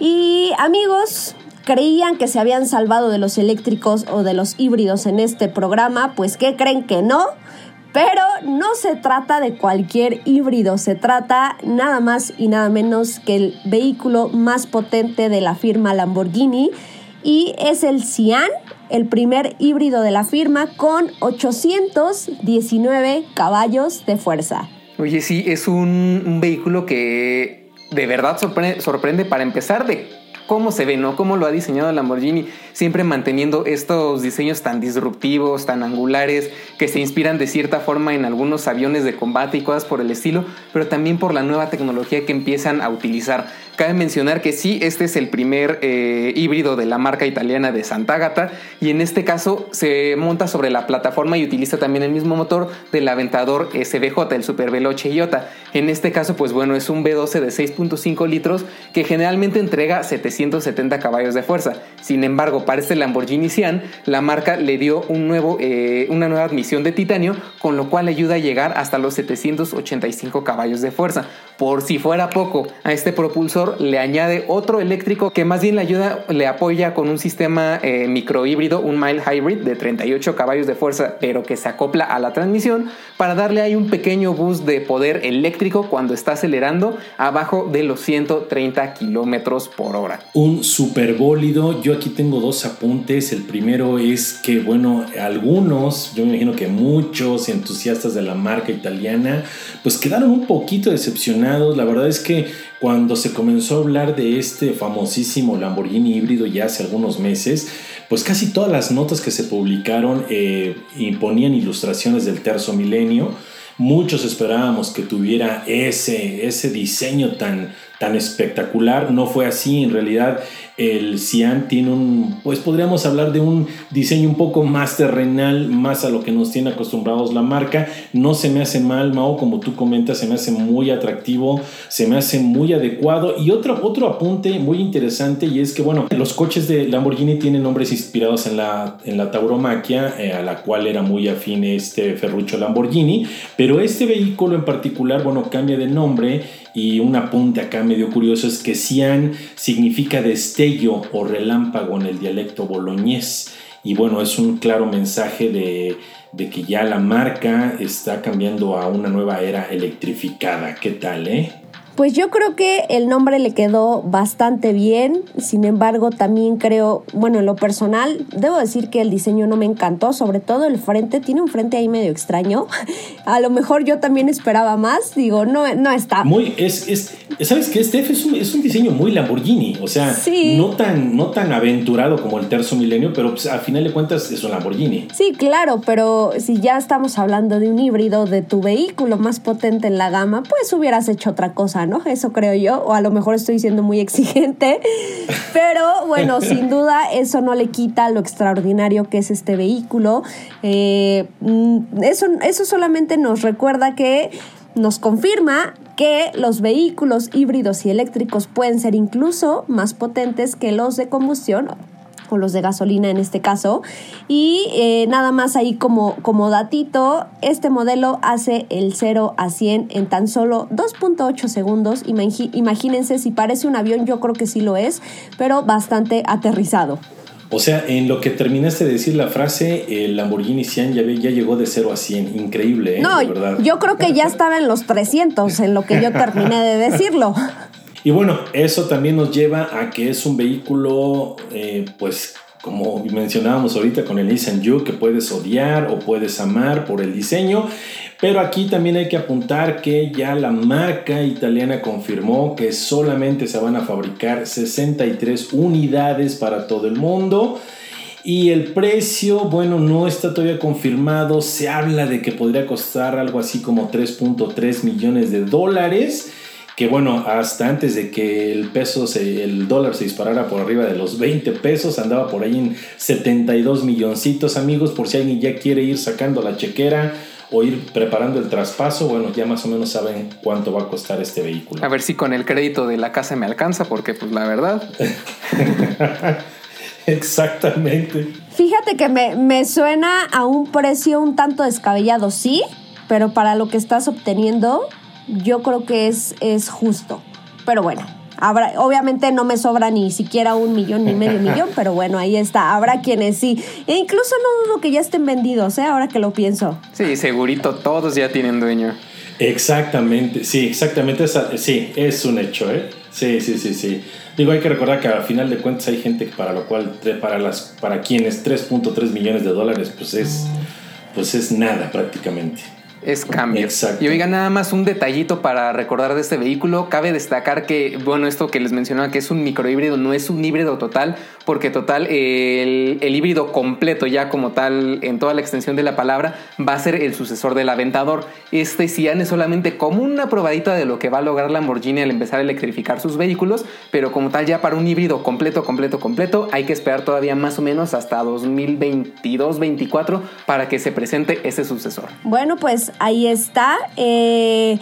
Y amigos, creían que se habían salvado de los eléctricos o de los híbridos en este programa, pues ¿qué creen que no? Pero no se trata de cualquier híbrido, se trata nada más y nada menos que el vehículo más potente de la firma Lamborghini y es el Cian, el primer híbrido de la firma con 819 caballos de fuerza. Oye, sí, es un, vehículo que de verdad sorprende, para empezar de cómo se ve, ¿no? Cómo lo ha diseñado Lamborghini, siempre manteniendo estos diseños tan disruptivos, tan angulares, que se inspiran de cierta forma en algunos aviones de combate y cosas por el estilo, pero también por la nueva tecnología que empiezan a utilizar. Cabe mencionar que sí, este es el primer eh, híbrido de la marca italiana de Sant'Agata y en este caso se monta sobre la plataforma y utiliza también el mismo motor del Aventador SBJ, el Super Veloce Iota. En este caso, pues bueno, es un V12 de 6.5 litros que generalmente entrega 770 caballos de fuerza. Sin embargo, para este Lamborghini Sian, la marca le dio un nuevo, eh, una nueva admisión de titanio, con lo cual le ayuda a llegar hasta los 785 caballos de fuerza. Por si fuera poco, a este propulsor le añade otro eléctrico que más bien le ayuda, le apoya con un sistema eh, microhíbrido, un mild hybrid de 38 caballos de fuerza, pero que se acopla a la transmisión para darle ahí un pequeño boost de poder eléctrico cuando está acelerando abajo de los 130 kilómetros por hora. Un superbólido. Yo aquí tengo dos apuntes. El primero es que, bueno, algunos, yo me imagino que muchos entusiastas de la marca italiana, pues quedaron un poquito decepcionados. La verdad es que cuando se comenzó a hablar de este famosísimo Lamborghini híbrido ya hace algunos meses, pues casi todas las notas que se publicaron eh, imponían ilustraciones del terzo milenio. Muchos esperábamos que tuviera ese, ese diseño tan, tan espectacular. No fue así, en realidad el Cian tiene un, pues podríamos hablar de un diseño un poco más terrenal, más a lo que nos tiene acostumbrados la marca. No se me hace mal, Mao, como tú comentas, se me hace muy atractivo, se me hace muy adecuado. Y otro, otro apunte muy interesante y es que, bueno, los coches de Lamborghini tienen nombres inspirados en la, en la tauromaquia, eh, a la cual era muy afín este Ferruccio Lamborghini, pero este vehículo en particular, bueno, cambia de nombre y un apunte acá medio curioso es que Cian significa destello o relámpago en el dialecto boloñés. Y bueno, es un claro mensaje de, de que ya la marca está cambiando a una nueva era electrificada. ¿Qué tal, eh? Pues yo creo que el nombre le quedó bastante bien, sin embargo también creo, bueno, en lo personal, debo decir que el diseño no me encantó, sobre todo el frente, tiene un frente ahí medio extraño, a lo mejor yo también esperaba más, digo, no, no está. Muy, es, es ¿sabes qué, Steph? Es un, es un diseño muy Lamborghini, o sea, no, tan, no tan aventurado como el terzo milenio, pero pues, a final de cuentas es un Lamborghini. Sí, claro, pero si ya estamos hablando de un híbrido de tu vehículo más potente en la gama, pues hubieras hecho otra cosa, eso creo yo, o a lo mejor estoy siendo muy exigente, pero bueno, sin duda eso no le quita lo extraordinario que es este vehículo. Eh, mm, eso, eso solamente nos recuerda que nos confirma que los vehículos híbridos y eléctricos pueden ser incluso más potentes que los de combustión o los de gasolina en este caso. Y eh, nada más ahí como, como datito, este modelo hace el 0 a 100 en tan solo 2.8 segundos. Imagínense si parece un avión, yo creo que sí lo es, pero bastante aterrizado. O sea, en lo que terminaste de decir la frase, el Lamborghini Sian ya, ya llegó de 0 a 100. Increíble, ¿eh? No, yo creo que ya estaba en los 300 en lo que yo terminé de decirlo. Y bueno, eso también nos lleva a que es un vehículo, eh, pues como mencionábamos ahorita con el Nissan Juke, que puedes odiar o puedes amar por el diseño. Pero aquí también hay que apuntar que ya la marca italiana confirmó que solamente se van a fabricar 63 unidades para todo el mundo. Y el precio, bueno, no está todavía confirmado. Se habla de que podría costar algo así como 3.3 millones de dólares que bueno, hasta antes de que el peso, el dólar se disparara por arriba de los 20 pesos, andaba por ahí en 72 milloncitos, amigos, por si alguien ya quiere ir sacando la chequera o ir preparando el traspaso, bueno, ya más o menos saben cuánto va a costar este vehículo. A ver si con el crédito de la casa me alcanza, porque pues la verdad... Exactamente. Fíjate que me, me suena a un precio un tanto descabellado, sí, pero para lo que estás obteniendo, yo creo que es, es justo. Pero bueno, habrá, obviamente no me sobra ni siquiera un millón ni medio millón, pero bueno, ahí está. Habrá quienes sí. E incluso no dudo que ya estén vendidos, ¿eh? ahora que lo pienso. Sí, segurito, todos ya tienen dueño. Exactamente, sí, exactamente. Esa, sí, es un hecho, ¿eh? Sí, sí, sí, sí. Digo, hay que recordar que al final de cuentas hay gente para lo cual, para, las, para quienes 3.3 millones de dólares, pues es, pues es nada prácticamente es cambio. Y oiga, nada más un detallito para recordar de este vehículo. Cabe destacar que, bueno, esto que les mencionaba que es un microhíbrido, no es un híbrido total, porque total, el, el, híbrido completo, ya como tal, en toda la extensión de la palabra, va a ser el sucesor del Aventador. Este Cian es solamente como una probadita de lo que va a lograr Lamborghini al empezar a electrificar sus vehículos, pero como tal, ya para un híbrido completo, completo, completo, hay que esperar todavía más o menos hasta 2022-24 para que se presente ese sucesor. Bueno, pues ahí está. Eh,